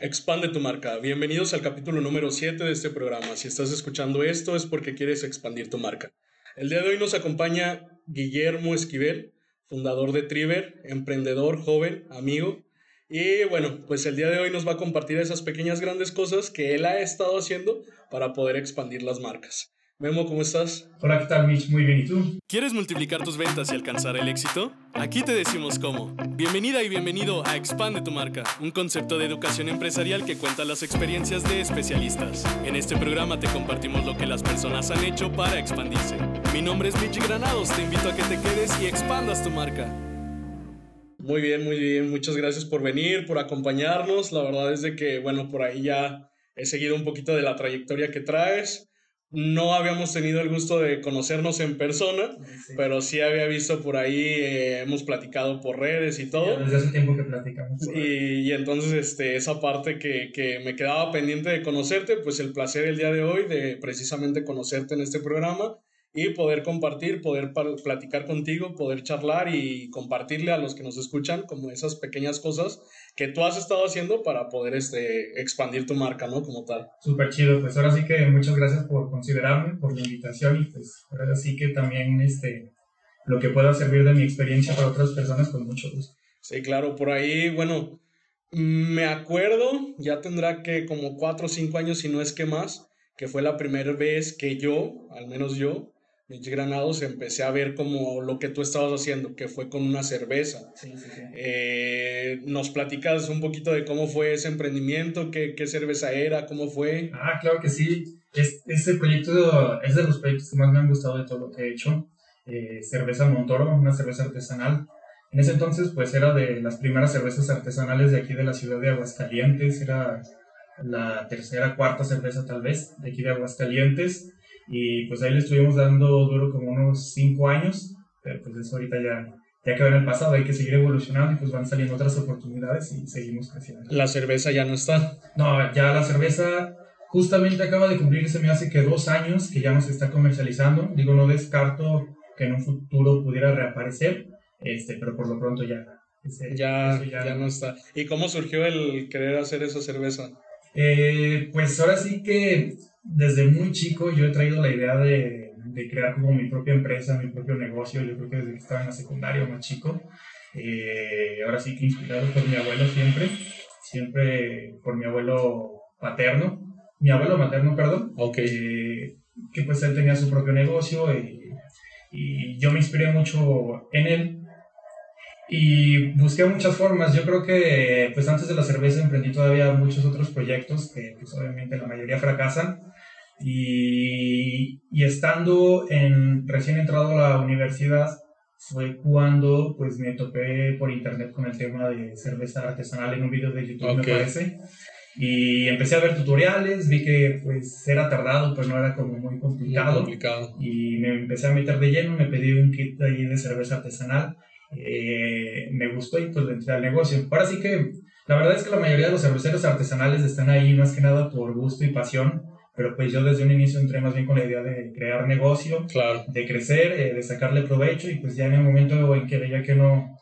Expande tu marca. Bienvenidos al capítulo número 7 de este programa. Si estás escuchando esto es porque quieres expandir tu marca. El día de hoy nos acompaña Guillermo Esquivel, fundador de Triver, emprendedor, joven, amigo. Y bueno, pues el día de hoy nos va a compartir esas pequeñas grandes cosas que él ha estado haciendo para poder expandir las marcas. Memo, ¿cómo estás? Hola, ¿qué tal, Mitch? Muy bien, ¿y tú? ¿Quieres multiplicar tus ventas y alcanzar el éxito? Aquí te decimos cómo. Bienvenida y bienvenido a Expande tu marca, un concepto de educación empresarial que cuenta las experiencias de especialistas. En este programa te compartimos lo que las personas han hecho para expandirse. Mi nombre es Mitch Granados, te invito a que te quedes y expandas tu marca. Muy bien, muy bien, muchas gracias por venir, por acompañarnos. La verdad es de que, bueno, por ahí ya he seguido un poquito de la trayectoria que traes no habíamos tenido el gusto de conocernos en persona, pero sí había visto por ahí, eh, hemos platicado por redes y todo. desde hace tiempo que platicamos. Y, y, entonces este, esa parte que, que, me quedaba pendiente de conocerte, pues el placer el día de hoy de precisamente conocerte en este programa y poder compartir, poder platicar contigo, poder charlar y compartirle a los que nos escuchan como esas pequeñas cosas que tú has estado haciendo para poder este, expandir tu marca, ¿no? Como tal. Súper chido, pues ahora sí que muchas gracias por considerarme, por la invitación y pues ahora sí que también este, lo que pueda servir de mi experiencia para otras personas con mucho gusto. Sí, claro, por ahí, bueno, me acuerdo, ya tendrá que como cuatro o cinco años, si no es que más, que fue la primera vez que yo, al menos yo, Granados empecé a ver como lo que tú estabas haciendo, que fue con una cerveza. Sí, sí, sí. Eh, ¿Nos platicas un poquito de cómo fue ese emprendimiento? ¿Qué, qué cerveza era? ¿Cómo fue? Ah, claro que sí. Es, este proyecto es de los proyectos que más me han gustado de todo lo que he hecho. Eh, cerveza Montoro, una cerveza artesanal. En ese entonces, pues era de las primeras cervezas artesanales de aquí de la ciudad de Aguascalientes. Era la tercera, cuarta cerveza tal vez de aquí de Aguascalientes y pues ahí le estuvimos dando duro como unos 5 años, pero pues eso ahorita ya, ya quedó en el pasado, hay que seguir evolucionando y pues van saliendo otras oportunidades y seguimos creciendo. ¿La cerveza ya no está? No, ya la cerveza justamente acaba de cumplir, se me hace que dos años que ya no se está comercializando. Digo, no descarto que en un futuro pudiera reaparecer, este, pero por lo pronto ya. ya, ya, ya, no está. ¿Y cómo surgió el querer hacer esa cerveza? Eh, pues ahora sí que desde muy chico yo he traído la idea de, de, crear como mi propia empresa, mi propio negocio. Yo creo que desde que estaba en la secundaria más chico. Eh, ahora sí que inspirado por mi abuelo siempre, siempre por mi abuelo paterno, mi abuelo materno, perdón. Ok. Eh, que pues él tenía su propio negocio y, y yo me inspiré mucho en él y busqué muchas formas. Yo creo que pues antes de la cerveza emprendí todavía muchos otros proyectos que pues obviamente la mayoría fracasan. Y, y estando en, recién entrado a la universidad fue cuando pues me topé por internet con el tema de cerveza artesanal en un video de YouTube me parece. Y empecé a ver tutoriales, vi que pues era tardado, pero no era como muy complicado. complicado. Y me empecé a meter de lleno, me pedí un kit ahí de cerveza artesanal eh, me gustó y pues le entré al negocio. Ahora sí que la verdad es que la mayoría de los cerveceros artesanales están ahí más que nada por gusto y pasión, pero pues yo desde un inicio entré más bien con la idea de crear negocio, claro. de crecer, eh, de sacarle provecho y pues ya en el momento en que veía que no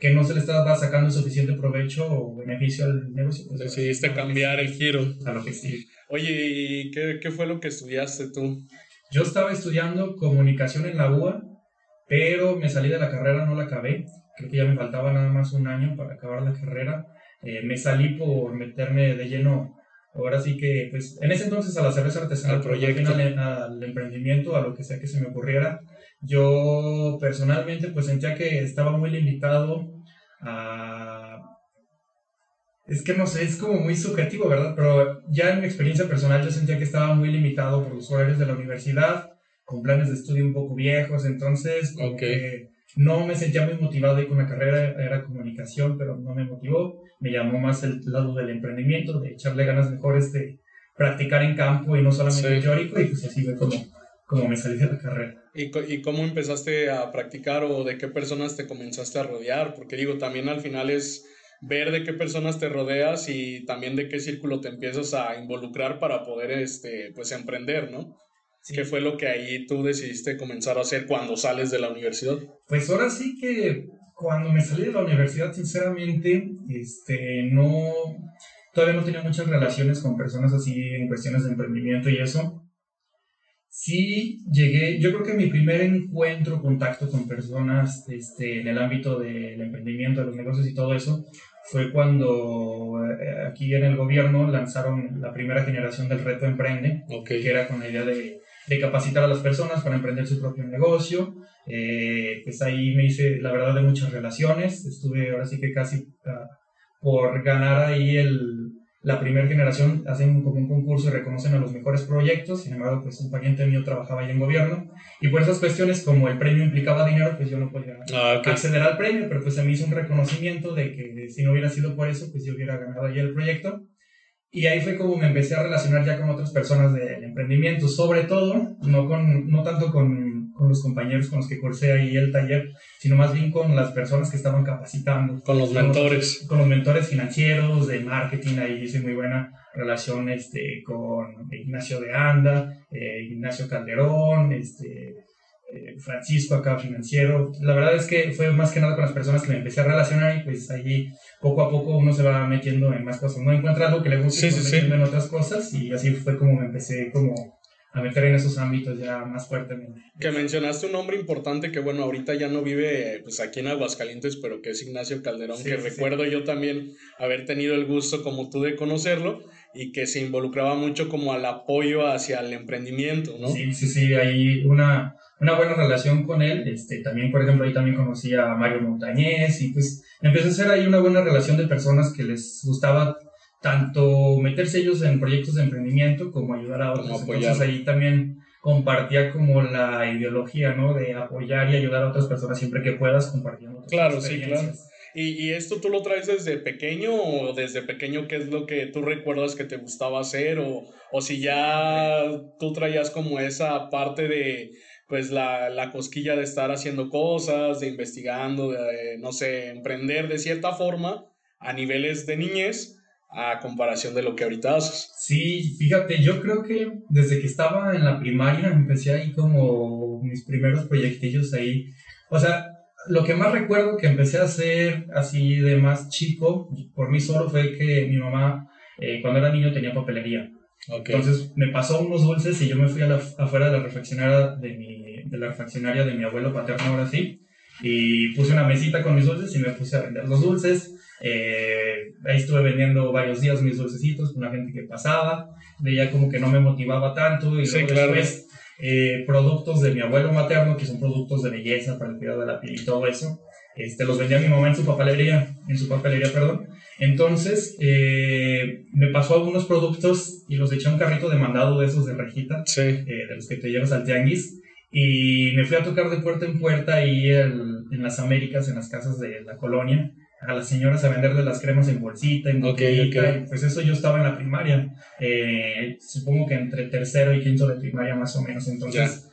que no se le estaba sacando suficiente provecho o beneficio al negocio. Pues, Decidiste cambiar el giro. A lo que sí. Oye, ¿y qué, qué fue lo que estudiaste tú? Yo estaba estudiando comunicación en la UA pero me salí de la carrera, no la acabé. Creo que ya me faltaba nada más un año para acabar la carrera. Eh, me salí por meterme de lleno, ahora sí que, pues, en ese entonces a la cerveza artesanal, al proyecto, al, al emprendimiento, a lo que sea que se me ocurriera. Yo personalmente, pues, sentía que estaba muy limitado a es que no sé, es como muy subjetivo, ¿verdad? Pero ya en mi experiencia personal yo sentía que estaba muy limitado por los horarios de la universidad, con planes de estudio un poco viejos, entonces no me sentía muy motivado y con la carrera, era comunicación, pero no me motivó, me llamó más el lado del emprendimiento, de echarle ganas mejores de practicar en campo y no solamente teórico, y pues así fue como, como me salí de la carrera. ¿Y, ¿Y cómo empezaste a practicar o de qué personas te comenzaste a rodear? Porque digo, también al final es ver de qué personas te rodeas y también de qué círculo te empiezas a involucrar para poder este, pues, emprender, ¿no? ¿Qué fue lo que ahí tú decidiste comenzar a hacer cuando sales de la universidad? Pues ahora sí que cuando me salí de la universidad, sinceramente, este, no... todavía no tenía muchas relaciones con personas así en cuestiones de emprendimiento y eso. Sí llegué, yo creo que mi primer encuentro, contacto con personas este, en el ámbito del emprendimiento, de los negocios y todo eso, fue cuando eh, aquí en el gobierno lanzaron la primera generación del reto Emprende, que era con la idea de, de, capacitar a las personas para emprender su propio negocio. Eh, pues ahí me hice, la verdad, de muchas relaciones. Estuve ahora sí que casi uh, por ganar ahí el, la primera generación hacen como un concurso y reconocen a los mejores proyectos, sin embargo, pues un pariente mío trabajaba ahí en gobierno, y por esas cuestiones, como el premio implicaba dinero, pues yo no podía ah, acceder al premio, pero pues se me hizo un reconocimiento de que si no hubiera sido por eso, pues yo hubiera ganado ahí el proyecto. Y ahí fue como me empecé a relacionar ya con otras personas del emprendimiento, sobre todo, no, con, no tanto con con los compañeros con los que cursé ahí el taller, sino más bien con las personas que estaban capacitando. Con los mentores. con los mentores financieros, de marketing, ahí hice muy buena relación este, con Ignacio de Anda, eh, Ignacio Calderón, este, eh, Francisco acá financiero. La verdad es que fue más que nada con las personas que me empecé a relacionar y pues ahí poco a poco uno se va metiendo en más cosas. No encuentra algo que le guste, sí, sí, en otras cosas y así fue como me empecé como a meter en esos ámbitos ya más fuertemente. Que mencionaste un nombre importante que, bueno, ahorita ya no vive pues aquí en Aguascalientes, pero que es Ignacio Calderón, que recuerdo yo también haber tenido el gusto como tú de conocerlo y que se involucraba mucho como al apoyo hacia el emprendimiento, ¿no? Sí, sí, sí, hay una, una buena relación con él. Este, también, por ejemplo, ahí también conocí a Mario Montañez y pues empezó a hacer ahí una buena relación de personas que les gustaba tanto meterse ellos en proyectos de emprendimiento como ayudar a otros. Entonces ahí también compartía como la ideología, ¿no? De apoyar y ayudar a otras personas siempre que puedas compartiendo. Claro, sí, claro. ¿Y, ¿Y, esto tú lo traes desde pequeño o desde pequeño qué es lo que tú recuerdas que te gustaba hacer o, o si ya tú traías como esa parte de pues la, la cosquilla de estar haciendo cosas, de investigando, de, no sé, emprender de cierta forma a niveles de niñez a comparación de lo que ahorita haces. Sí, fíjate, yo creo que desde que estaba en la primaria empecé ahí como mis primeros proyectillos ahí. O sea, lo que más recuerdo que empecé a hacer así de más chico, por mí solo, fue que mi mamá, eh, cuando era niño, tenía papelería. Entonces me pasó unos dulces y yo me fui a la, afuera de la refaccionaria de mi, de la refaccionaria de mi abuelo paterno, ahora sí, y puse una mesita con mis dulces y me puse a vender los dulces. Eh, ahí estuve vendiendo varios días mis dulcecitos con la gente que pasaba, veía como que no me motivaba tanto y luego después eh, productos de mi abuelo materno, que son productos de belleza para el cuidado de la piel y todo eso, este, los vendía mi mamá en su papelería, en su papelería, perdón. Entonces, eh, me pasó algunos productos y los eché a un carrito de mandado de esos de rejita, de los que te llevas al tianguis. Y me fui a tocar de puerta en puerta ahí en las Américas, en las casas de la colonia a las señoras a venderle las cremas en bolsita, en botellita, pues eso yo estaba en la primaria, eh, supongo que entre tercero y quinto de primaria más o menos, entonces,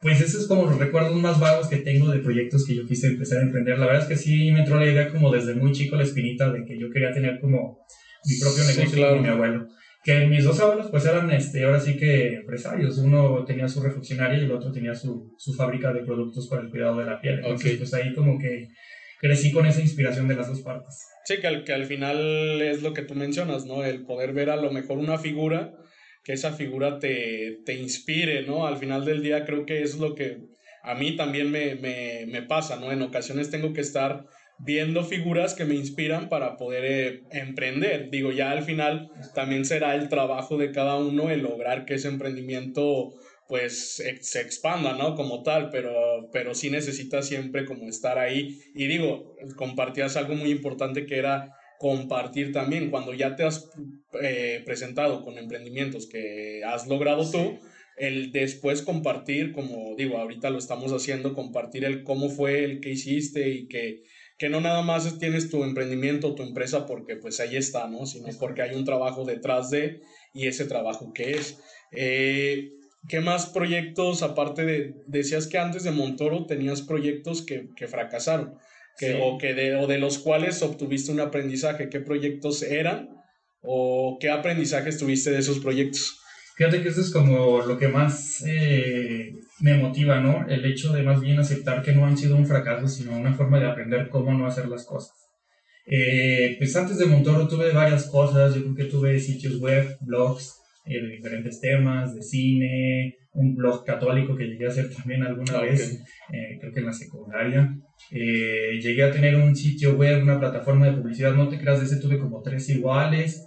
pues eso es como los recuerdos más vagos que tengo de proyectos que yo quise empezar a emprender, la verdad es que sí me entró la idea como desde muy chico la espinita de que yo quería tener como mi propio negocio con mi abuelo. Que mis dos abuelos pues eran este, ahora sí que empresarios, uno tenía su refaccionaria y el otro tenía su, su fábrica de productos para el cuidado de la piel, entonces pues ahí como que crecí con esa inspiración de las dos partes. Sí, que al, que al final es lo que tú mencionas, ¿no? El poder ver a lo mejor una figura, que esa figura te, te inspire, ¿no? Al final del día creo que es lo que a mí también me, me, me pasa, ¿no? En ocasiones tengo que estar viendo figuras que me inspiran para poder eh, emprender. Digo, ya al final también será el trabajo de cada uno el lograr que ese emprendimiento pues se expanda, ¿no? Como tal, pero, pero sí necesita siempre como estar ahí. Y digo, compartías algo muy importante que era compartir también. Cuando ya te has eh, presentado con emprendimientos que has logrado tú, el después compartir, como digo, ahorita lo estamos haciendo, compartir el cómo fue el que hiciste y que, que no nada más tienes tu emprendimiento, tu empresa, porque pues ahí está, ¿no? Sino porque hay un trabajo detrás de y ese trabajo que es. Eh, ¿Qué más proyectos, aparte de, decías que antes de Montoro tenías proyectos que, que fracasaron, que, o, que de, o de los cuales obtuviste un aprendizaje? ¿Qué proyectos eran o qué aprendizajes tuviste de esos proyectos? Fíjate que eso es como lo que más eh, me motiva, ¿no? El hecho de más bien aceptar que no han sido un fracaso, sino una forma de aprender cómo no hacer las cosas. Eh, pues antes de Montoro tuve varias cosas, yo creo que tuve sitios web, blogs eh, de diferentes temas, de cine, un blog católico que llegué a hacer también alguna ah, vez, eh, creo que en la secundaria. llegué a tener un sitio web, una plataforma de publicidad, no te creas, de ese tuve como tres iguales.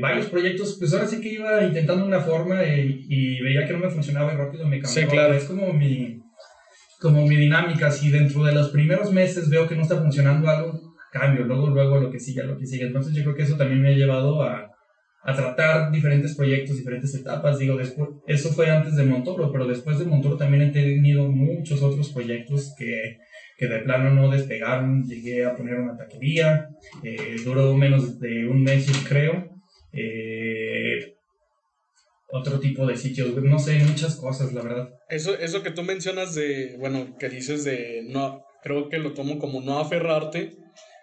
varios proyectos, pues ahora sí que iba intentando una forma y veía que no me funcionaba y rápido me cambiaba. Sí, claro. Es como mi, como mi dinámica, si dentro de los primeros meses veo que no está funcionando algo, cambio, luego, luego lo que sigue, lo que sigue. Entonces yo creo que eso también me ha llevado a, a tratar diferentes proyectos, diferentes etapas. Digo, después, eso fue antes de Montoro, pero después de Montoro también he tenido muchos otros proyectos que, que de plano no despegaron. Llegué a poner una taquería, eh, duró menos de un mes, creo. Eh, otro tipo de sitios, no sé, muchas cosas, la verdad. Eso, eso que tú mencionas de, bueno, que dices de, no, creo que lo tomo como no aferrarte,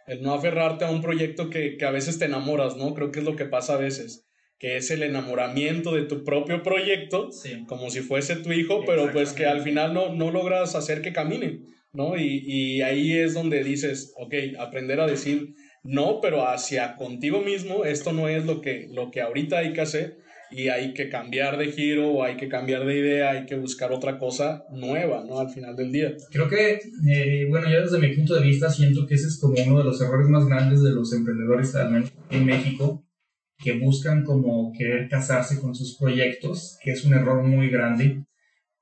el no aferrarte a un proyecto que, que a veces te enamoras, ¿no? Creo que es lo que pasa a veces, que es el enamoramiento de tu propio proyecto, como si fuese tu hijo, pero pues que al final no, no logras hacer que camine, ¿no? Y, y ahí es donde dices, ok, aprender a decir no, pero hacia contigo mismo, esto no es lo que, lo que ahorita hay que hacer, y hay que cambiar de giro o hay que cambiar de idea, hay que buscar otra cosa nueva, ¿no? Al final del día. Creo que, eh, bueno, yo desde mi punto de vista siento que ese es como uno de los errores más grandes de los emprendedores, en México, que buscan como querer casarse con sus proyectos, que es un error muy grande,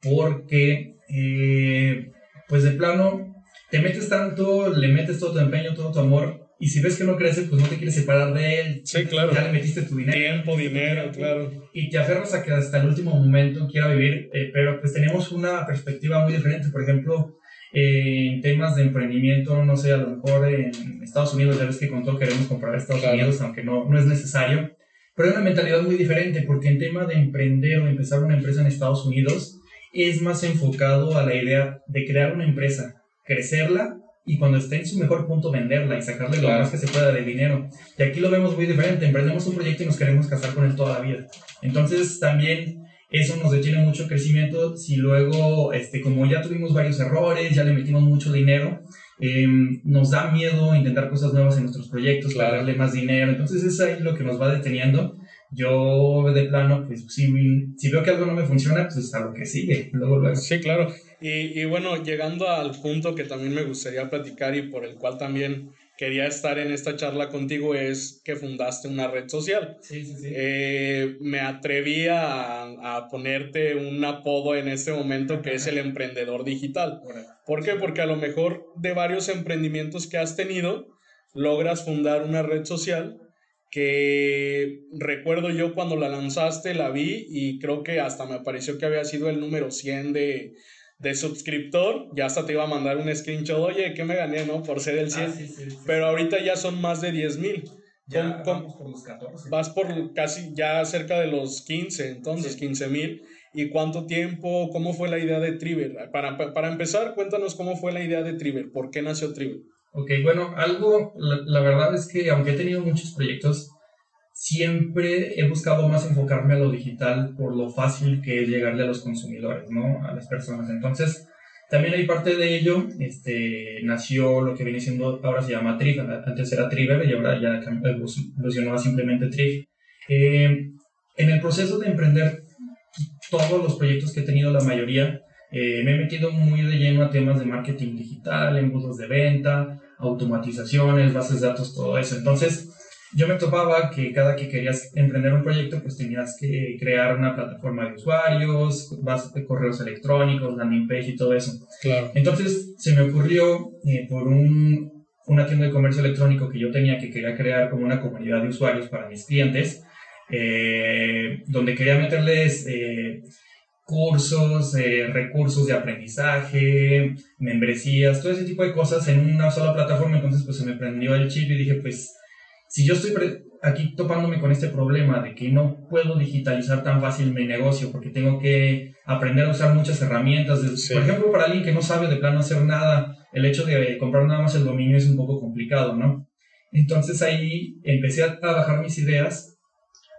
porque, eh, pues de plano, te metes tanto, le metes todo tu empeño, todo tu amor y si ves que no crece, pues no te quieres separar de él. Sí, claro. Ya le metiste tu dinero. Tiempo, dinero, claro. Y te aferras a que hasta el último momento quiera vivir, eh, pero pues tenemos una perspectiva muy diferente. Por ejemplo, en temas de emprendimiento, no sé, a lo mejor en Estados Unidos, ya ves que con todo queremos comprar Estados Unidos, aunque no, no es necesario. Pero hay una mentalidad muy diferente, porque en tema de emprender o empezar una empresa en Estados Unidos, es más enfocado a la idea de crear una empresa, crecerla y cuando esté en su mejor punto venderla y sacarle lo más que se pueda de dinero. Y aquí lo vemos muy diferente, emprendemos un proyecto y nos queremos casar con él toda la vida. Entonces también eso nos detiene mucho crecimiento si luego, este, como ya tuvimos varios errores, ya le metimos mucho dinero, em, nos da miedo intentar cosas nuevas en nuestros proyectos, para darle más dinero. Entonces es ahí lo que nos va deteniendo. Yo de plano, pues si, si veo que algo no me funciona, pues a lo que sigue, luego luego. Sí, claro. Y, y, bueno, llegando al punto que también me gustaría platicar y por el cual también quería estar en esta charla contigo es que fundaste una red social. Sí, sí, sí. Eh, me atreví a, a, ponerte un apodo en este momento que es el emprendedor digital. ¿Por qué? Porque a lo mejor de varios emprendimientos que has tenido, logras fundar una red social que recuerdo yo cuando la lanzaste, la vi y creo que hasta me pareció que había sido el número 100 de, de suscriptor, ya hasta te iba a mandar un screenshot, oye, ¿qué me gané, no? Por ser el 100. Ah, Pero ahorita ya son más de 10 mil. Ya vamos por los 14. Vas por casi ya cerca de los 15, entonces 15 mil. ¿Y cuánto tiempo? ¿Cómo fue la idea de Triver? Para, para empezar, cuéntanos cómo fue la idea de Triver. ¿Por qué nació Triver? Ok, bueno, algo, la, la verdad es que aunque he tenido muchos proyectos, siempre he buscado más enfocarme a lo digital por lo fácil que es llegarle a los consumidores, ¿no? A las personas. Entonces, también hay parte de ello, este, nació lo que viene siendo, ahora se llama Trif, antes era Triver y ahora ya evolucionó a simplemente Trif. Eh, en el proceso de emprender todos los proyectos que he tenido, la mayoría, eh, me he metido muy de lleno a temas de marketing digital, embudos de venta, automatizaciones, bases de datos, todo eso. Entonces, yo me topaba que cada que querías emprender un proyecto, pues tenías que crear una plataforma de usuarios, bases de correos electrónicos, landing page y todo eso. Claro. Entonces se me ocurrió eh, por un, una tienda de comercio electrónico que yo tenía que quería crear como una comunidad de usuarios para mis clientes, eh, donde quería meterles eh, cursos, recursos de aprendizaje, membresías, todo ese tipo de cosas en una sola plataforma. Entonces pues se me prendió el chip y dije pues si yo estoy aquí topándome con este problema de que no puedo digitalizar tan fácil mi negocio porque tengo que aprender a usar muchas herramientas, por ejemplo, para alguien que no sabe de plano hacer nada, el hecho de comprar nada más el dominio es un poco complicado, ¿no? Entonces ahí empecé a trabajar mis ideas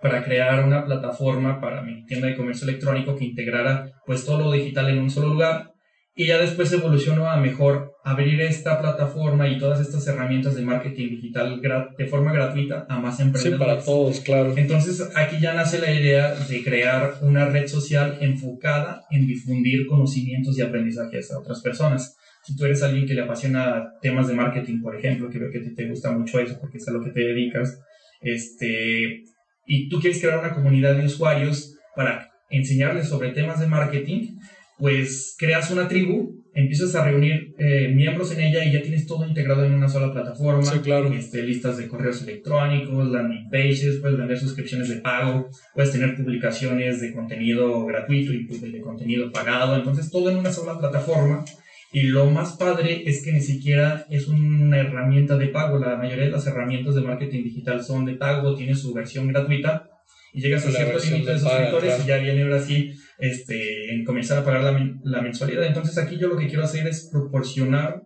para crear una plataforma para mi tienda de comercio electrónico que integrara pues todo lo digital en un solo lugar y ya después evolucionó a mejor abrir esta plataforma y todas estas herramientas de marketing digital de forma gratuita a más empresas. Sí, para todos, claro. Entonces aquí ya nace la idea de crear una red social enfocada en difundir conocimientos y aprendizajes a otras personas. Si tú eres alguien que le apasiona temas de marketing, por ejemplo, que veo que te gusta mucho eso porque es a lo que te dedicas, este, y tú quieres crear una comunidad de usuarios para enseñarles sobre temas de marketing, pues creas una tribu, empiezas a reunir eh, miembros en ella y ya tienes todo integrado en una sola plataforma. Sí, claro. Este, listas de correos electrónicos, landing pages, puedes vender suscripciones de pago, puedes tener publicaciones de contenido gratuito y de contenido pagado. Entonces, todo en una sola plataforma. Y lo más padre es que ni siquiera es una herramienta de pago. La mayoría de las herramientas de marketing digital son de pago, tiene su versión gratuita y llegas a cierto límite de suscriptores y ya viene ahora sí este, en comenzar a pagar la, la, mensualidad. Entonces aquí yo lo que quiero hacer es proporcionar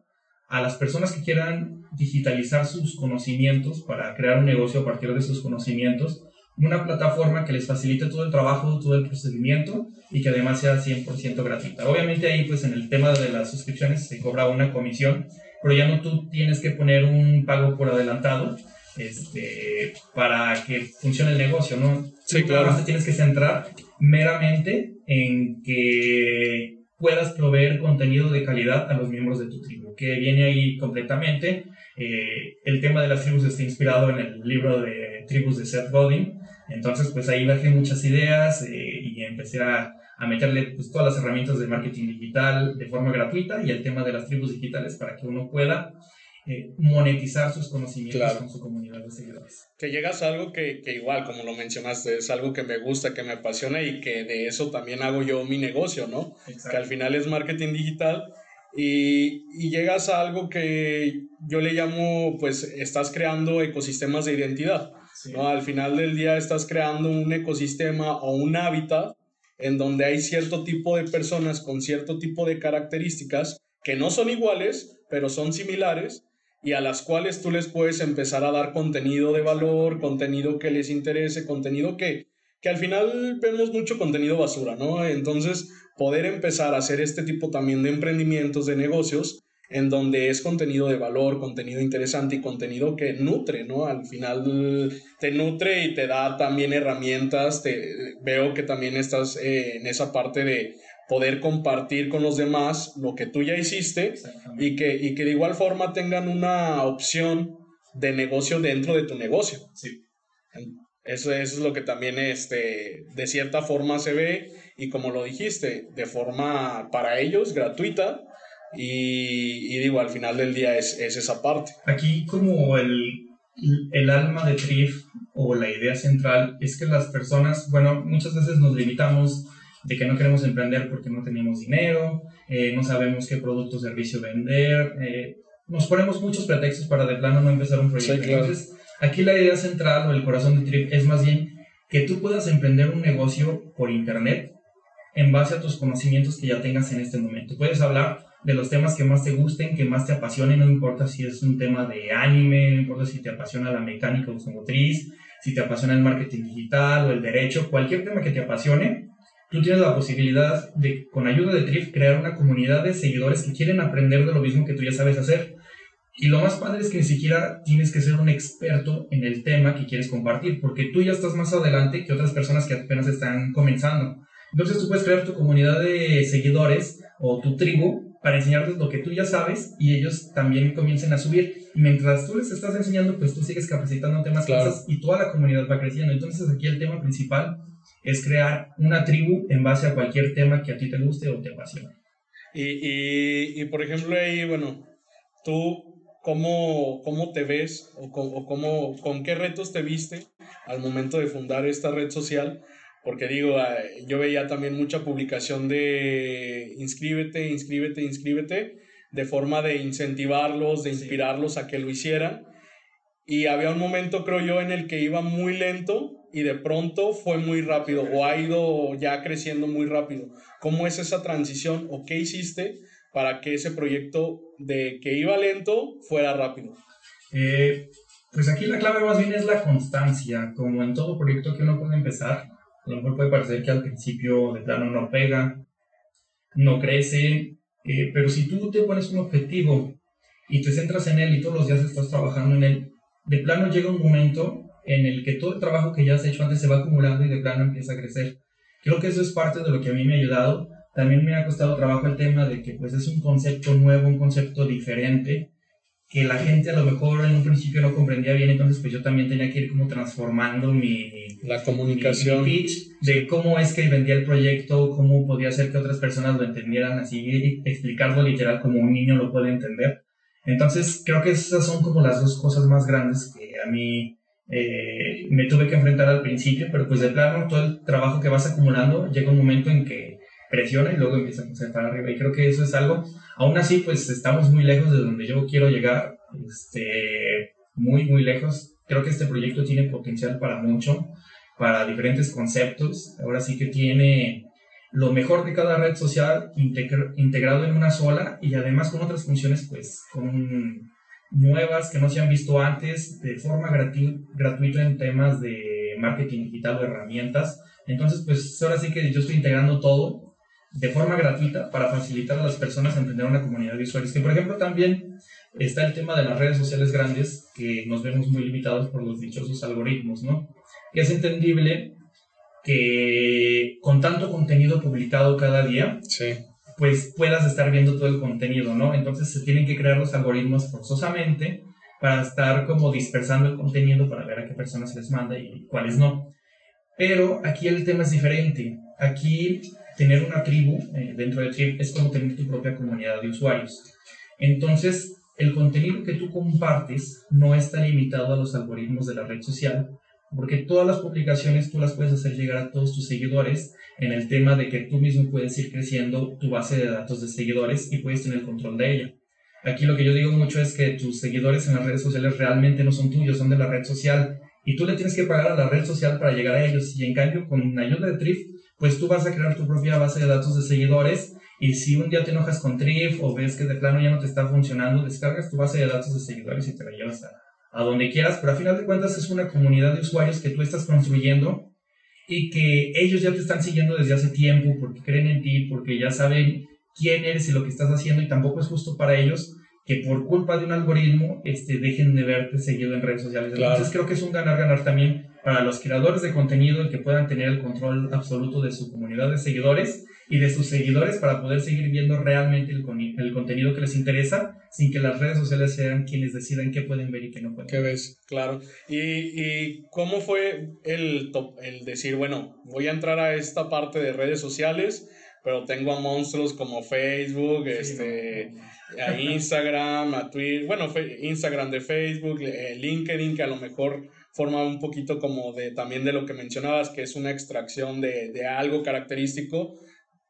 a las personas que quieran digitalizar sus conocimientos para crear un negocio a partir de sus conocimientos, una plataforma que les facilite todo el trabajo, todo el procedimiento y que además sea 100% gratuita. Obviamente ahí pues en el tema de las suscripciones se cobra una comisión, pero ya no tú tienes que poner un pago por adelantado, este, para que funcione el negocio, ¿no? Sí, claro. Te tienes que centrar meramente en que puedas proveer contenido de calidad a los miembros de tu tribu, que viene ahí completamente. Eh, el tema de las tribus está inspirado en el libro de tribus de Seth Godin, entonces pues ahí bajé muchas ideas eh, y empecé a, a meterle pues, todas las herramientas de marketing digital de forma gratuita y el tema de las tribus digitales para que uno pueda eh, monetizar sus conocimientos con su comunidad de seguidores. Que llegas a algo que, que, igual, como lo mencionaste, es algo que me gusta, que me apasiona y que de eso también hago yo mi negocio, ¿no? Que al final es marketing digital y, y, llegas a algo que yo le llamo, pues, estás creando ecosistemas de identidad, ¿no? Al final del día estás creando un ecosistema o un hábitat en donde hay cierto tipo de personas con cierto tipo de características que no son iguales, pero son similares y a las cuales tú les puedes empezar a dar contenido de valor, contenido que les interese, contenido que, que al final vemos mucho contenido basura, ¿no? Entonces, poder empezar a hacer este tipo también de emprendimientos, de negocios, en donde es contenido de valor, contenido interesante y contenido que nutre, ¿no? Al final te nutre y te da también herramientas, te, veo que también estás eh, en esa parte de poder compartir con los demás lo que tú ya hiciste y que, y que de igual forma tengan una opción de negocio dentro de tu negocio. Sí. Eso, es lo que también este, de cierta forma se ve y como lo dijiste, de forma para ellos gratuita y, y digo, al final del día es, es esa parte. Aquí como el, el alma de TRIF o la idea central es que las personas, bueno, muchas veces nos limitamos de que no queremos emprender porque no tenemos dinero, eh, no sabemos qué producto o servicio vender, eh, nos ponemos muchos pretextos para de plano no empezar un proyecto. Entonces, aquí la idea central o el corazón de Trip es más bien que tú puedas emprender un negocio por internet en base a tus conocimientos que ya tengas en este momento. Puedes hablar de los temas que más te gusten, que más te apasionen, no importa si es un tema de anime, no importa si te apasiona la mecánica automotriz, si te apasiona el marketing digital o el derecho, cualquier tema que te apasione, tú tienes la posibilidad de, con ayuda de Trif, crear una comunidad de seguidores que quieren aprender de lo mismo que tú ya sabes hacer. Y lo más padre es que ni siquiera tienes que ser un experto en el tema que quieres compartir, porque tú ya estás más adelante que otras personas que apenas están comenzando. Entonces tú puedes crear tu comunidad de seguidores o tu tribu para enseñarles lo que tú ya sabes y ellos también comiencen a subir. Mientras tú les estás enseñando, pues tú sigues capacitando temas cosas y toda la comunidad va creciendo. Entonces aquí el tema principal es crear una tribu en base a cualquier tema que a ti te guste o te apasione. Y, y, y por ejemplo, ahí, bueno, tú, ¿cómo, cómo te ves o, o cómo, con qué retos te viste al momento de fundar esta red social? Porque digo, ah, yo veía también mucha publicación de inscríbete, inscríbete, inscríbete, de forma de incentivarlos, de inspirarlos a que lo hicieran. Y había un momento, creo yo, en el que iba muy lento y de pronto fue muy rápido o ha ido ya creciendo muy rápido. ¿Cómo es esa transición o qué hiciste para que ese proyecto de que iba lento fuera rápido? Eh, pues aquí la clave más bien es la constancia, como en todo proyecto que uno puede empezar. A lo mejor puede parecer que al principio de plano no pega, no crece, Eh, pero si tú te pones un objetivo y te centras en él y todos los días estás trabajando en él, de plano llega un momento en el que todo el trabajo que ya has hecho antes se va acumulando y de plano empieza a crecer. Creo que eso es parte de lo que a mí me ha ayudado. También me ha costado trabajo el tema de que pues es un concepto nuevo, un concepto diferente, que la gente a lo mejor en un principio no comprendía bien, entonces pues yo también tenía que ir como transformando mi... La comunicación. pitch de cómo es que vendía el proyecto, cómo podía hacer que otras personas lo entendieran así, explicarlo literal como un niño lo puede entender. Entonces creo que esas son como las dos cosas más grandes que a mí eh, me tuve que enfrentar al principio, pero pues de plano todo el trabajo que vas acumulando llega un momento en que presiona y luego empieza a crecer para arriba. Y creo que eso es algo, aún así pues estamos muy lejos de donde yo quiero llegar, este, muy, muy lejos. Creo que este proyecto tiene potencial para mucho, para diferentes conceptos. Ahora sí que tiene lo mejor de cada red social integrado en una sola y además con otras funciones pues con nuevas que no se han visto antes de forma gratuita en temas de marketing digital o herramientas. Entonces, pues ahora sí que yo estoy integrando todo de forma gratuita para facilitar a las personas a entender una comunidad de usuarios. Que, por ejemplo, también está el tema de las redes sociales grandes, que nos vemos muy limitados por los dichosos algoritmos, ¿no? Que es entendible que con tanto contenido publicado cada día, sí pues puedas estar viendo todo el contenido, ¿no? Entonces se tienen que crear los algoritmos forzosamente para estar como dispersando el contenido para ver a qué personas se les manda y cuáles no. Pero aquí el tema es diferente. Aquí tener una tribu eh, dentro de Trip es como tener tu propia comunidad de usuarios. Entonces, el contenido que tú compartes no está limitado a los algoritmos de la red social, porque todas las publicaciones tú las puedes hacer llegar a todos tus seguidores en el tema de que tú mismo puedes ir creciendo tu base de datos de seguidores y puedes tener control de ella. Aquí lo que yo digo mucho es que tus seguidores en las redes sociales realmente no son tuyos, son de la red social y tú le tienes que pagar a la red social para llegar a ellos y en cambio con ayuda de Trif, pues tú vas a crear tu propia base de datos de seguidores y si un día te enojas con Trif o ves que de plano ya no te está funcionando, descargas tu base de datos de seguidores y te la llevas a, a donde quieras, pero a final de cuentas es una comunidad de usuarios que tú estás construyendo y que ellos ya te están siguiendo desde hace tiempo porque creen en ti, porque ya saben quién eres y lo que estás haciendo y tampoco es justo para ellos que por culpa de un algoritmo este, dejen de verte seguido en redes sociales. Entonces creo que es un ganar-ganar también para los creadores de contenido el que puedan tener el control absoluto de su comunidad de seguidores y de sus seguidores para poder seguir viendo realmente el, el, contenido que les interesa sin que las redes sociales sean quienes decidan qué pueden ver y qué no pueden ¿Qué ves? Claro. ¿Y, ¿Y, cómo fue el, el decir, bueno, voy a entrar a esta parte de redes sociales, pero tengo a monstruos como Facebook, este, a Instagram, a Twitter, bueno, Instagram de Facebook, eh, LinkedIn, que a lo mejor forma un poquito como de también de lo que mencionabas, que es una extracción de, de algo característico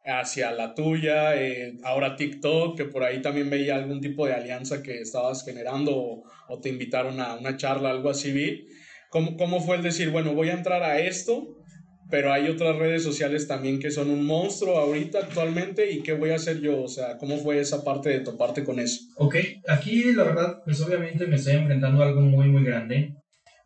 hacia la tuya, eh, ahora TikTok, que por ahí también veía algún tipo de alianza que estabas generando o, te invitaron a una charla, algo así vi. ¿Cómo, ¿Cómo fue el decir, bueno, voy a entrar a esto, pero hay otras redes sociales también que son un monstruo ahorita actualmente y qué voy a hacer yo? O sea, ¿cómo fue esa parte de toparte con eso? Ok, aquí la verdad, pues obviamente me estoy enfrentando a algo muy, muy grande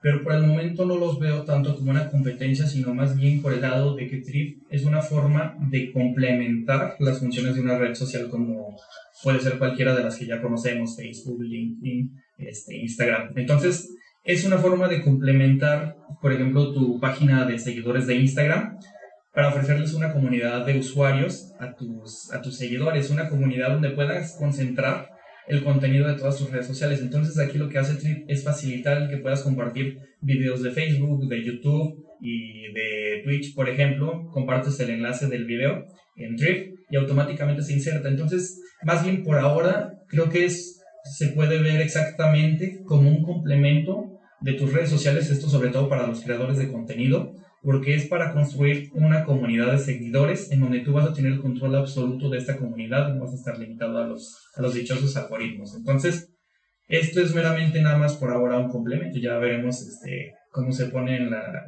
pero por el momento no los veo tanto como una competencia, sino más bien por el lado de que Trip es una forma de complementar las funciones de una red social como puede ser cualquiera de las que ya conocemos, Facebook, LinkedIn, este, Instagram. Entonces, es una forma de complementar, por ejemplo, tu página de seguidores de Instagram para ofrecerles una comunidad de usuarios a tus, a tus seguidores, una comunidad donde puedas concentrar el contenido de todas tus redes sociales. Entonces aquí lo que hace Trip es facilitar que puedas compartir videos de Facebook, de YouTube y de Twitch, por ejemplo. Compartes el enlace del video en Trip y automáticamente se inserta. Entonces, más bien por ahora, creo que es, se puede ver exactamente como un complemento de tus redes sociales, esto sobre todo para los creadores de contenido, porque es para construir una comunidad de seguidores en donde tú vas a tener el control absoluto de esta comunidad, no vas a estar limitado a los, a los dichosos algoritmos. Entonces, esto es meramente nada más por ahora un complemento, ya veremos este, cómo se pone la,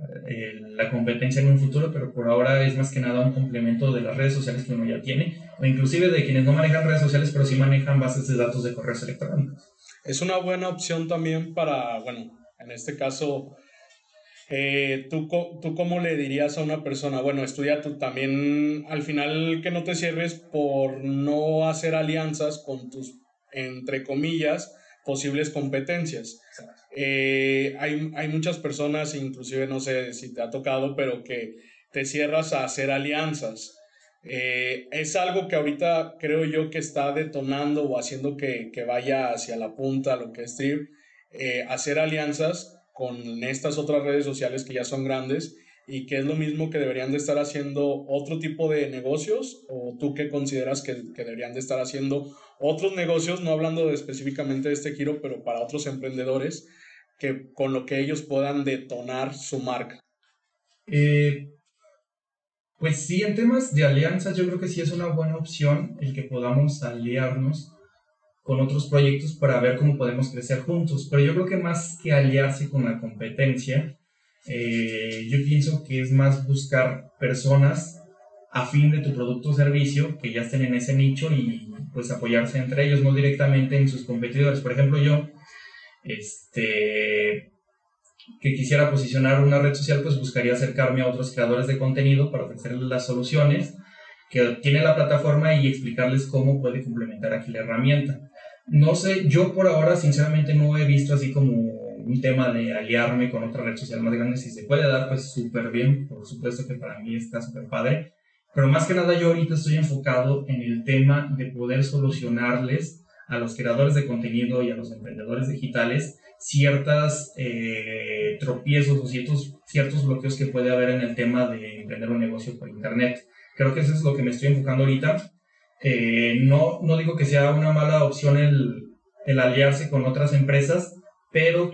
la, competencia en un futuro, pero por ahora es más que nada un complemento de las redes sociales que uno ya tiene, o inclusive de quienes no manejan redes sociales, pero sí manejan bases de datos de correos electrónicos. Es una buena opción también para, bueno, en este caso Eh, ¿tú, ¿Tú cómo le dirías a una persona, bueno, estudia tú también, al final que no te cierres por no hacer alianzas con tus, entre comillas, posibles competencias? Eh, hay, hay muchas personas, inclusive no sé si te ha tocado, pero que te cierras a hacer alianzas. Eh, es algo que ahorita creo yo que está detonando o haciendo que, que vaya hacia la punta lo que es Trip, hacer alianzas con estas otras redes sociales que ya son grandes y que es lo mismo que deberían de estar haciendo otro tipo de negocios o tú qué consideras que, deberían de estar haciendo otros negocios, no hablando específicamente de este giro, pero para otros emprendedores que con lo que ellos puedan detonar su marca. Eh, pues sí, en temas de alianzas yo creo que sí es una buena opción el que podamos aliarnos con otros proyectos para ver cómo podemos crecer juntos. Pero yo creo que más que aliarse con la competencia, eh, yo pienso que es más buscar personas afín de tu producto o servicio que ya estén en ese nicho y pues apoyarse entre ellos, no directamente en sus competidores. Por ejemplo, yo, este, que quisiera posicionar una red social, pues buscaría acercarme a otros creadores de contenido para ofrecerles las soluciones que tiene la plataforma y explicarles cómo puede complementar aquí la herramienta. No sé, yo por ahora sinceramente no he visto así como un tema de aliarme con otra red social más grande. Si se puede dar, pues súper bien. Por supuesto que para mí está súper padre. Pero más que nada yo ahorita estoy enfocado en el tema de poder solucionarles a los creadores de contenido y a los emprendedores digitales ciertas eh, tropiezos o ciertos, ciertos bloqueos que puede haber en el tema de emprender un negocio por internet. Creo que eso es lo que me estoy enfocando ahorita eh, no, no digo que sea una mala opción el, el aliarse con otras empresas, pero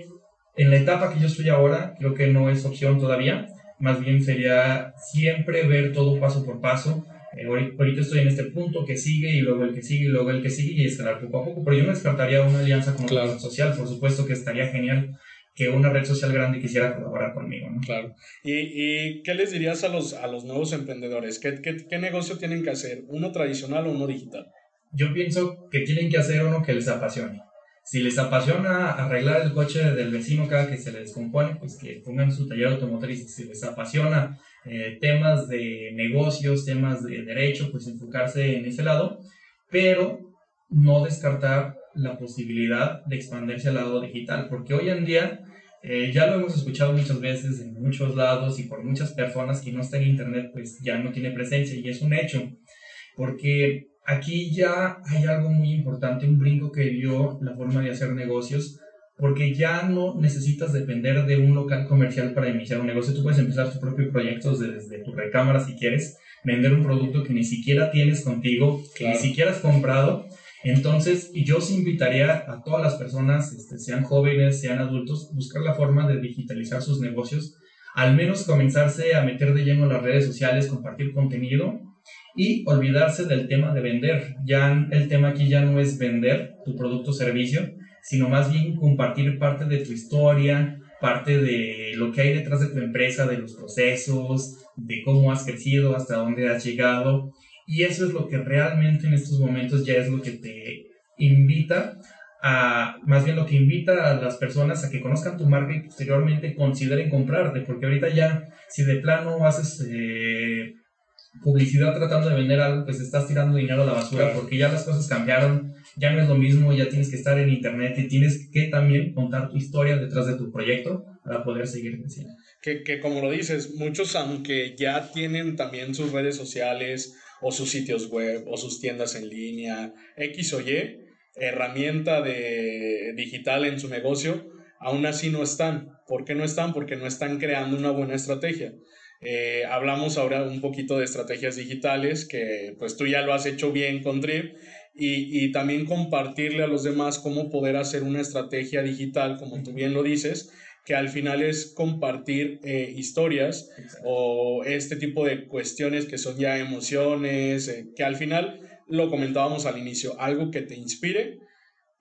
en la etapa que yo estoy ahora, creo que no es opción todavía. Más bien sería siempre ver todo paso por paso. Eh, ahorita estoy en este punto que sigue y luego el que sigue y luego el que sigue y escalar poco a poco. Pero yo no descartaría una alianza con otra red social. Por supuesto que estaría genial que una red social grande quisiera colaborar conmigo. ¿no? Claro. ¿Y, ¿Y, qué les dirías a los, a los nuevos emprendedores? ¿Qué, ¿Qué, qué, negocio tienen que hacer? ¿Uno tradicional o uno digital? Yo pienso que tienen que hacer uno que les apasione. Si les apasiona arreglar el coche del vecino cada que se les descompone, pues que pongan su taller automotriz. Si les apasiona eh, temas de negocios, temas de derecho, pues enfocarse en ese lado, pero no descartar la posibilidad de expandirse al lado digital, porque hoy en día eh, ya lo hemos escuchado muchas veces en muchos lados y por muchas personas que no están en Internet, pues ya no tiene presencia y es un hecho, porque aquí ya hay algo muy importante, un brinco que dio la forma de hacer negocios, porque ya no necesitas depender de un local comercial para iniciar un negocio, tú puedes empezar tus propios proyectos desde tu recámara si quieres, vender un producto que ni siquiera tienes contigo, que ni siquiera has comprado entonces, yo os invitaría a todas las personas, este, sean jóvenes, sean adultos, buscar la forma de digitalizar sus negocios, al menos comenzarse a meter de lleno las redes sociales, compartir contenido y olvidarse del tema de vender. Ya el tema aquí ya no es vender tu producto o servicio, sino más bien compartir parte de tu historia, parte de lo que hay detrás de tu empresa, de los procesos, de cómo has crecido, hasta dónde has llegado y eso es lo que realmente en estos momentos ya es lo que te invita a, más bien lo que invita a las personas a que conozcan tu marca y posteriormente consideren comprarte, porque ahorita ya, si de plano haces eh, publicidad tratando de vender algo, pues estás tirando dinero a la basura, porque ya las cosas cambiaron, ya no es lo mismo, ya tienes que estar en internet y tienes que también contar tu historia detrás de tu proyecto para poder seguir creciendo. Que, que como lo dices, muchos aunque ya tienen también sus redes sociales, o sus sitios web o sus tiendas en línea, X o Y, herramienta de, digital en su negocio, aún así no están. ¿Por qué no están? Porque no están creando una buena estrategia. Eh, hablamos ahora un poquito de estrategias digitales, que pues tú ya lo has hecho bien con Drip, y, y, también compartirle a los demás cómo poder hacer una estrategia digital, como tú bien lo dices, que al final es compartir eh, historias o este tipo de cuestiones que son ya emociones, eh, que al final lo comentábamos al inicio, algo que te inspire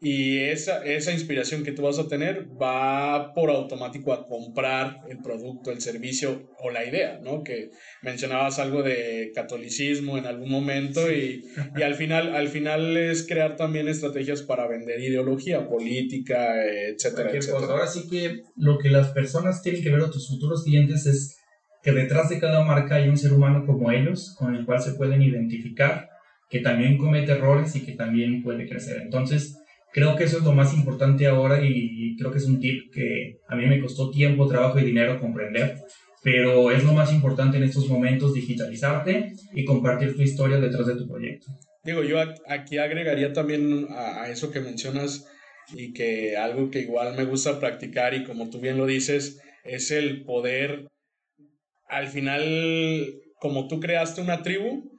y esa, esa inspiración que tú vas a tener va por automático a comprar el producto, el servicio o la idea, ¿no? Que mencionabas algo de catolicismo en algún momento y, y al, final, al final es crear también estrategias para vender ideología política, etcétera, etcétera. Ahora sí que lo que las personas tienen que ver o tus futuros clientes es que detrás de cada marca hay un ser humano como ellos, con el cual se pueden identificar, que también comete errores y que también puede crecer. Entonces, Creo que eso es lo más importante ahora y creo que es un tip que a mí me costó tiempo, trabajo y dinero comprender, pero es lo más importante en estos momentos digitalizarte y compartir tu historia detrás de tu proyecto. Digo, yo aquí agregaría también a, eso que mencionas y que algo que igual me gusta practicar y como tú bien lo dices, es el poder, al final, como tú creaste una tribu,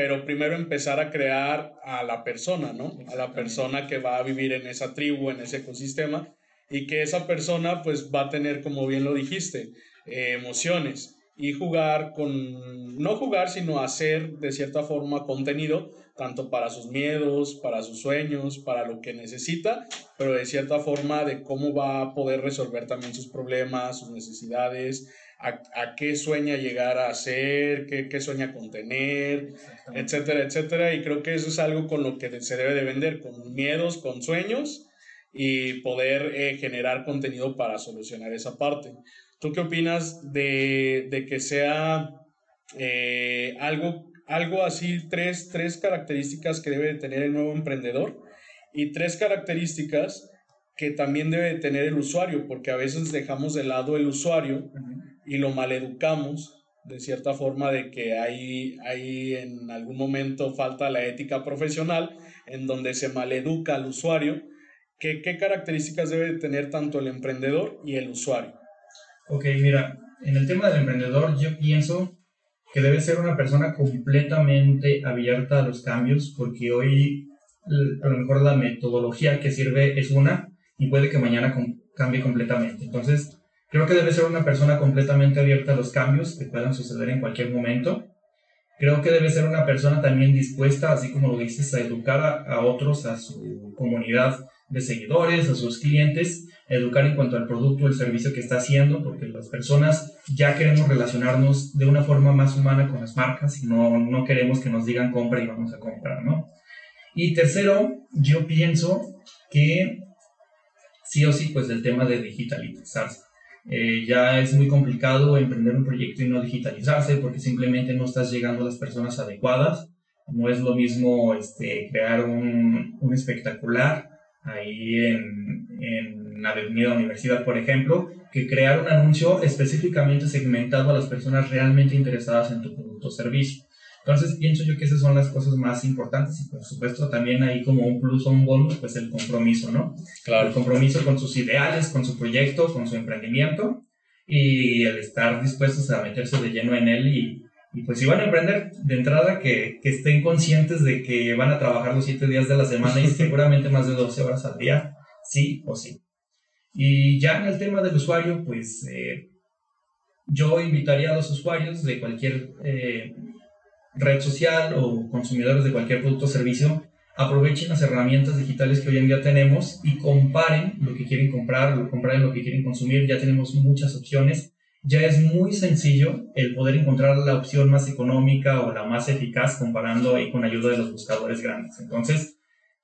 pero primero empezar a crear a la persona, ¿no? A la persona que va a vivir en esa tribu, en ese ecosistema, y que esa persona pues va a tener, como bien lo dijiste, eh, emociones y jugar con, no jugar, sino hacer de cierta forma contenido, tanto para sus miedos, para sus sueños, para lo que necesita, pero de cierta forma de cómo va a poder resolver también sus problemas, sus necesidades, a, qué sueña llegar a ser, qué, qué sueña contener, etcétera, etcétera. Y creo que eso es algo con lo que se debe de vender, con miedos, con sueños y poder eh, generar contenido para solucionar esa parte. ¿Tú qué opinas de, de que sea eh, algo, algo así, tres, tres características que debe tener el nuevo emprendedor y tres características que también debe tener el usuario, porque a veces dejamos de lado el usuario y lo maleducamos de cierta forma de que hay, hay en algún momento falta la ética profesional en donde se maleduca al usuario. ¿Qué, qué características debe tener tanto el emprendedor y el usuario? Ok, mira, en el tema del emprendedor yo pienso que debe ser una persona completamente abierta a los cambios porque hoy a lo mejor la metodología que sirve es una y puede que mañana cambie completamente. Entonces, Creo que debe ser una persona completamente abierta a los cambios que puedan suceder en cualquier momento. Creo que debe ser una persona también dispuesta, así como lo dices, a educar a, otros, a su comunidad de seguidores, a sus clientes, educar en cuanto al producto o el servicio que está haciendo, porque las personas ya queremos relacionarnos de una forma más humana con las marcas y no, no queremos que nos digan compra y vamos a comprar, ¿no? Y tercero, yo pienso que sí o sí, pues el tema de digitalizarse. Eh, ya es muy complicado emprender un proyecto y no digitalizarse porque simplemente no estás llegando a las personas adecuadas. No es lo mismo este, crear un, un espectacular ahí en, en Avenida Universidad, por ejemplo, que crear un anuncio específicamente segmentado a las personas realmente interesadas en tu producto o servicio. Entonces pienso yo que esas son las cosas más importantes y por supuesto también hay como un plus o un bonus, pues el compromiso, ¿no? Claro. El compromiso con sus ideales, con su proyecto, con su emprendimiento y el estar dispuestos a meterse de lleno en él y, y pues si van a emprender de entrada que, que, estén conscientes de que van a trabajar los siete días de la semana y seguramente más de 12 horas al día, sí o sí. Y ya en el tema del usuario, pues eh, yo invitaría a los usuarios de cualquier eh, red social o consumidores de cualquier producto o servicio aprovechen las herramientas digitales que hoy en día tenemos y comparen lo que quieren comprar, o comparen lo que quieren consumir. Ya tenemos muchas opciones. Ya es muy sencillo el poder encontrar la opción más económica o la más eficaz comparando ahí con ayuda de los buscadores grandes. Entonces,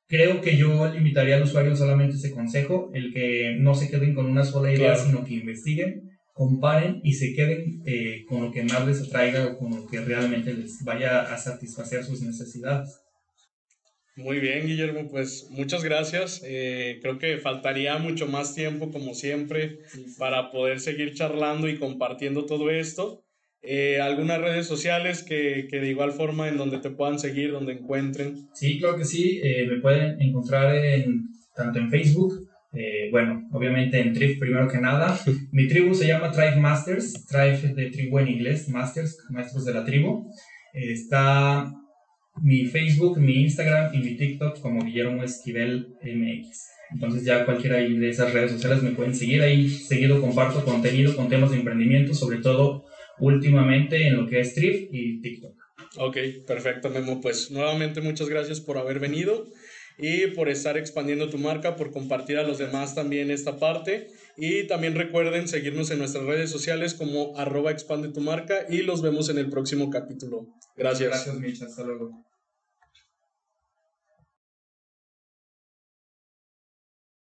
creo que yo limitaría al usuario solamente ese consejo, el que no se queden con una sola idea, sino que investiguen comparen y se queden eh, con lo que más les atraiga o con lo que realmente les vaya a satisfacer sus necesidades. Muy bien, Guillermo, pues muchas gracias. Eh, creo que faltaría mucho más tiempo, como siempre, para poder seguir charlando y compartiendo todo esto. Eh, algunas redes sociales que, que, de igual forma en donde te puedan seguir, donde encuentren. Sí, creo que sí. me pueden encontrar en, tanto en Facebook eh, bueno, obviamente en Tribe primero que nada. Mi tribu se llama Tribe Masters, Tribe de tribu en inglés, Masters, maestros de la tribu. está mi Facebook, mi Instagram y mi TikTok como Guillermo Esquivel MX. Entonces ya cualquiera de esas redes sociales me pueden seguir ahí. Seguido comparto contenido con temas de emprendimiento, sobre todo últimamente en lo que es Tribe y TikTok. Ok, perfecto Memo. Pues nuevamente muchas gracias por haber venido. Y por estar expandiendo tu marca, por compartir a los demás también esta parte. Y también recuerden seguirnos en nuestras redes sociales como arroba expande tu marca y los vemos en el próximo capítulo. Gracias. Gracias, Mitch. Hasta luego.